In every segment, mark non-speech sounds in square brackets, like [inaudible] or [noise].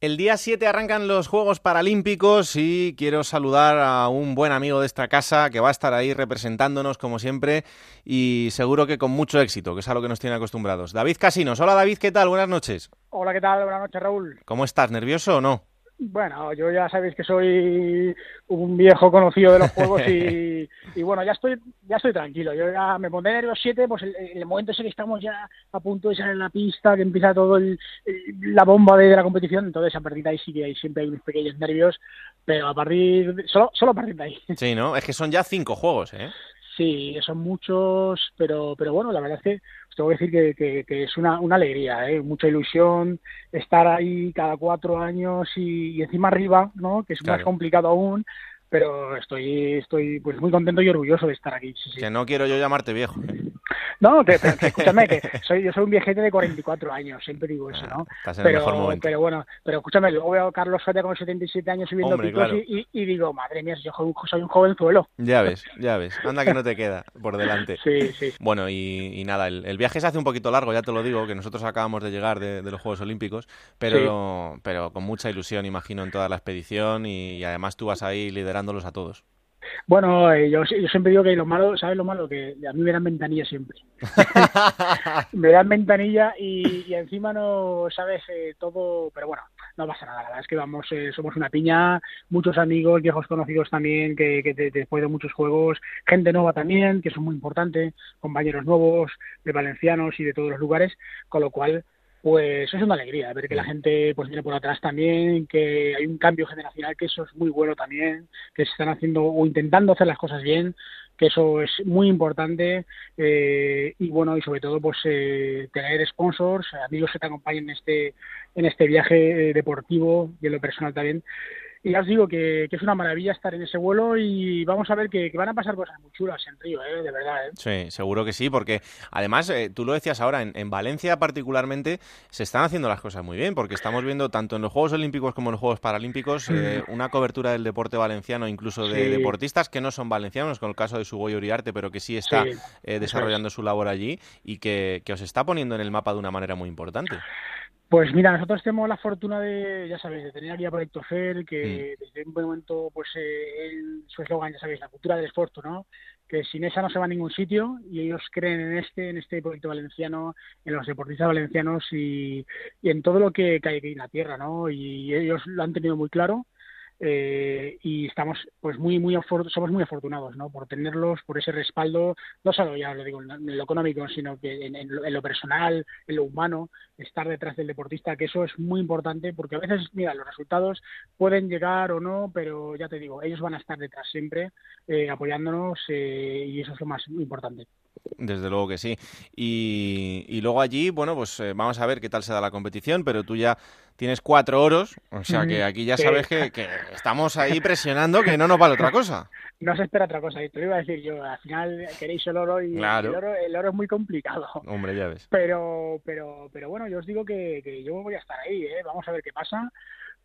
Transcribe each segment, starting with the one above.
El día 7 arrancan los Juegos Paralímpicos y quiero saludar a un buen amigo de esta casa que va a estar ahí representándonos como siempre y seguro que con mucho éxito, que es a lo que nos tiene acostumbrados. David Casinos. Hola David, ¿qué tal? Buenas noches. Hola, ¿qué tal? Buenas noches, Raúl. ¿Cómo estás? ¿Nervioso o no? Bueno, yo ya sabéis que soy un viejo conocido de los juegos y, [laughs] bueno, ya estoy ya estoy tranquilo. Yo ya me pondré en los 7, pues el, el momento ese que estamos ya a punto de salir en la pista, que empieza todo el, la bomba de, la competición, entonces a partir de ahí sí que hay, siempre hay unos pequeños nervios, pero a partir solo solo a partir de ahí. Sí, ¿no? Es que son ya cinco juegos, ¿eh? Sí, son muchos, pero pero bueno, la verdad es que os tengo que decir que, que, es una, una alegría, ¿eh? mucha ilusión estar ahí cada cuatro años y, y encima arriba, ¿no? Que es Claro. más complicado aún, pero estoy estoy pues muy contento y orgulloso de estar aquí. sí, sí. Que no quiero yo llamarte viejo. ¿eh? No, escúchame, que soy, yo soy un viejete de 44 años, siempre digo eso, Ah, ¿no? estás en el Pero, mejor momento. pero bueno, pero escúchame, luego veo a Carlos Soria con 77 años subiendo Hombre, picos claro. y, y- digo, madre mía, yo soy un- soy un jovenzuelo. Ya ves, ya ves. Anda que no te queda por delante. [laughs] Sí, sí. Bueno, y, y nada, el, el viaje se hace un poquito largo, ya te lo digo, que nosotros acabamos de llegar de, de los Juegos Olímpicos, pero, pero con mucha ilusión, imagino, en toda la expedición y, y además tú vas ahí liderándolos a todos. Bueno, eh, yo, yo siempre digo que lo malo, ¿sabes lo malo? Que a mí me dan ventanilla siempre. [laughs] me dan ventanilla y, y encima no sabes eh, todo, pero bueno, no pasa nada. La verdad es que vamos, eh, somos una piña, muchos amigos, viejos conocidos también, que, que te- después de muchos juegos, gente nueva también, que es muy importante, compañeros nuevos, de valencianos y de todos los lugares, con lo cual pues es una alegría ver que la gente pues viene por atrás también, que hay un cambio generacional, que eso es muy bueno también, que se están haciendo o intentando hacer las cosas bien, que eso es muy importante eh, y bueno y sobre todo pues eh, tener sponsors, amigos que te acompañen en este en este viaje eh, deportivo y en lo personal también. Y ya os digo que, que es una maravilla estar en ese vuelo y vamos a ver que, que van a pasar cosas muy chulas en Río, ¿eh? de verdad. ¿eh? Sí, seguro que sí, porque además, eh, tú lo decías ahora, en, en Valencia particularmente se están haciendo las cosas muy bien, porque estamos viendo tanto en los Juegos Olímpicos como en los Juegos Paralímpicos eh, una cobertura del deporte valenciano, incluso de Sí. deportistas que no son valencianos, con el caso de Sugoy Uriarte, pero que sí está Sí, eh, es. desarrollando su labor allí y que, que os está poniendo en el mapa de una manera muy importante. Pues mira, nosotros tenemos la fortuna de, ya sabéis, de tener aquí a Proyecto FER, que desde un buen momento, pues eh, él- su eslogan, ya sabéis, la cultura del esfuerzo, ¿no? Que sin esa no se va a ningún sitio y ellos creen en este, en este proyecto valenciano, en los deportistas valencianos y, y en todo lo que, hay aquí en la tierra, ¿no? Y ellos lo han tenido muy claro eh, y estamos pues muy muy somos muy afortunados no por tenerlos por ese respaldo no solo ya lo digo en lo económico sino que en, en lo, en lo personal en lo humano estar detrás del deportista que eso es muy importante porque a veces mira los resultados pueden llegar o no pero ya te digo ellos van a estar detrás siempre eh, apoyándonos eh, y eso es lo más importante Desde luego que sí. Y, y luego allí, bueno, pues eh, vamos a ver qué tal se da la competición, pero tú ya tienes cuatro oros, o sea que aquí ya sabes que, que estamos ahí presionando que no nos vale otra cosa. [laughs] no se espera otra cosa y te lo iba a decir yo al final queréis el oro y Claro. el oro el oro es muy complicado Hombre, ya ves. pero pero pero bueno yo os digo que, que yo voy a estar ahí ¿eh? vamos a ver qué pasa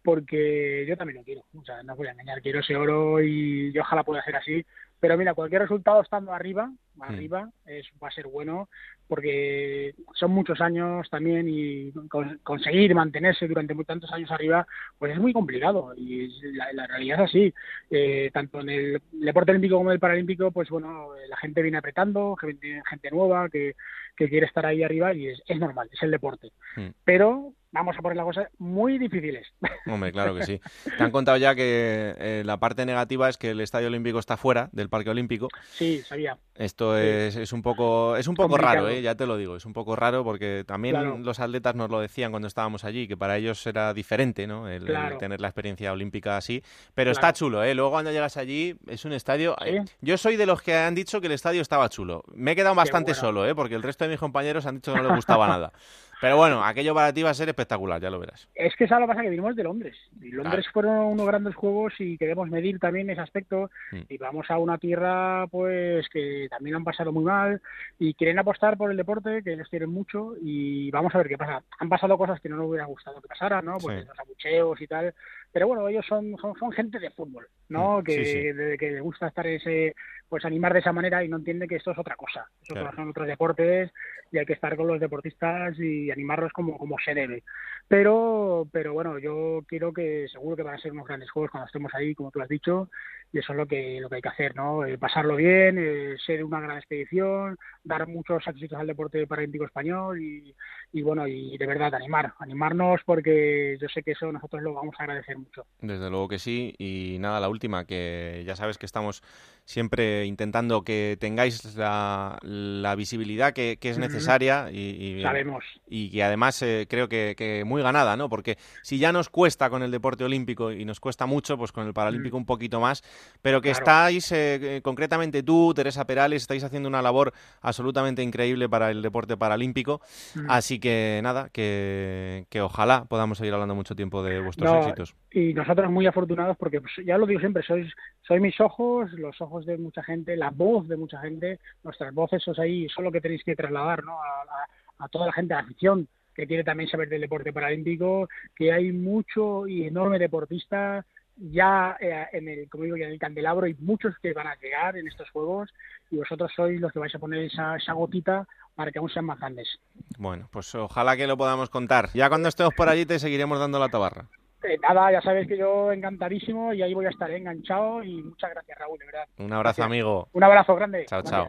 porque yo también lo quiero o sea no os voy a engañar quiero ese oro y yo ojalá pueda hacer así pero mira cualquier resultado estando arriba arriba es, va a ser bueno porque son muchos años también y con- conseguir mantenerse durante muy tantos años arriba pues es muy complicado y la, la realidad es así Eh, tanto en el deporte olímpico como en el paralímpico pues bueno eh, la gente viene apretando gente, gente nueva que, que quiere estar ahí arriba y es, es normal es el deporte Hmm. pero vamos a poner las cosas muy difíciles [laughs] Hombre, claro que sí. Te han contado ya que eh, la parte negativa es que el Estadio Olímpico está fuera del Parque Olímpico. sí sabía Esto Sí. es, es un poco es un poco Complicado. raro, ¿eh? ya te lo digo, es un poco raro porque también Claro. los atletas nos lo decían cuando estábamos allí, que para ellos era diferente, ¿no? El, el Claro. tener la experiencia olímpica así. Pero Claro. está chulo, ¿eh? Luego cuando llegas allí es un estadio... ¿Sí? eh, Yo soy de los que han dicho que el estadio estaba chulo. Me he quedado bastante bueno. solo, ¿eh? Porque el resto de mis compañeros han dicho que no les gustaba [laughs] nada. Pero bueno, aquello para ti va a ser espectacular, ya lo verás. Es que sabes lo pasa que vinimos de Londres. Y Londres Claro. fueron unos grandes juegos y queremos medir también ese aspecto. Mm. Y vamos a una tierra pues que también han pasado muy mal y quieren apostar por el deporte, que ellos quieren mucho, y vamos a ver qué pasa. Han pasado cosas que no nos hubiera gustado que pasaran, ¿no? Pues Sí. los abucheos y tal. Pero bueno, ellos son, son, son gente de fútbol, ¿no? Mm, que, sí, de- que les gusta estar ese pues animar de esa manera y no entiende que esto es otra cosa. Estos son otros deportes y hay que estar con los deportistas y animarlos como, como se debe. Pero, pero bueno, yo quiero que seguro que van a ser unos grandes juegos cuando estemos ahí, como tú has dicho, y eso es lo que, lo que hay que hacer, ¿no? Eh, pasarlo bien, eh, ser una gran expedición, dar muchos éxitos al deporte paralímpico español y, y, bueno, y de verdad animar, animarnos porque yo sé que eso nosotros lo vamos a agradecer mucho. Desde luego que sí, y nada, la última, que ya sabes que estamos siempre intentando que tengáis la, la visibilidad que, es necesaria y, Sabemos. y que además eh, creo que, muy ganada, ¿no? Porque si ya nos cuesta con el deporte olímpico y nos cuesta mucho, pues con el paralímpico un poquito más, pero que estáis, eh, concretamente tú, Teresa Perales, estáis haciendo una labor absolutamente increíble para el deporte paralímpico, así que nada, que, que, ojalá podamos seguir hablando mucho tiempo de vuestros éxitos. Y nosotros muy afortunados porque, pues, ya lo digo siempre, sois, sois mis ojos, los ojos de mucha gente, la voz de mucha gente, nuestras voces, os ahí, eso es lo que tenéis que trasladar ¿no? a, toda la gente, a la afición que quiere también saber del deporte paralímpico, que hay mucho y enorme deportista ya eh, en el, como digo, en el candelabro y muchos que van a llegar en estos juegos y vosotros sois los que vais a poner esa, esa gotita para que aún sean más grandes. Bueno, pues ojalá que lo podamos contar. Ya cuando estemos por allí te seguiremos dando la tabarra. Eh, nada, ya sabes que yo encantadísimo y ahí voy a estar enganchado y muchas gracias Raúl, de verdad. Un abrazo amigo. Un abrazo grande. Chao, chao.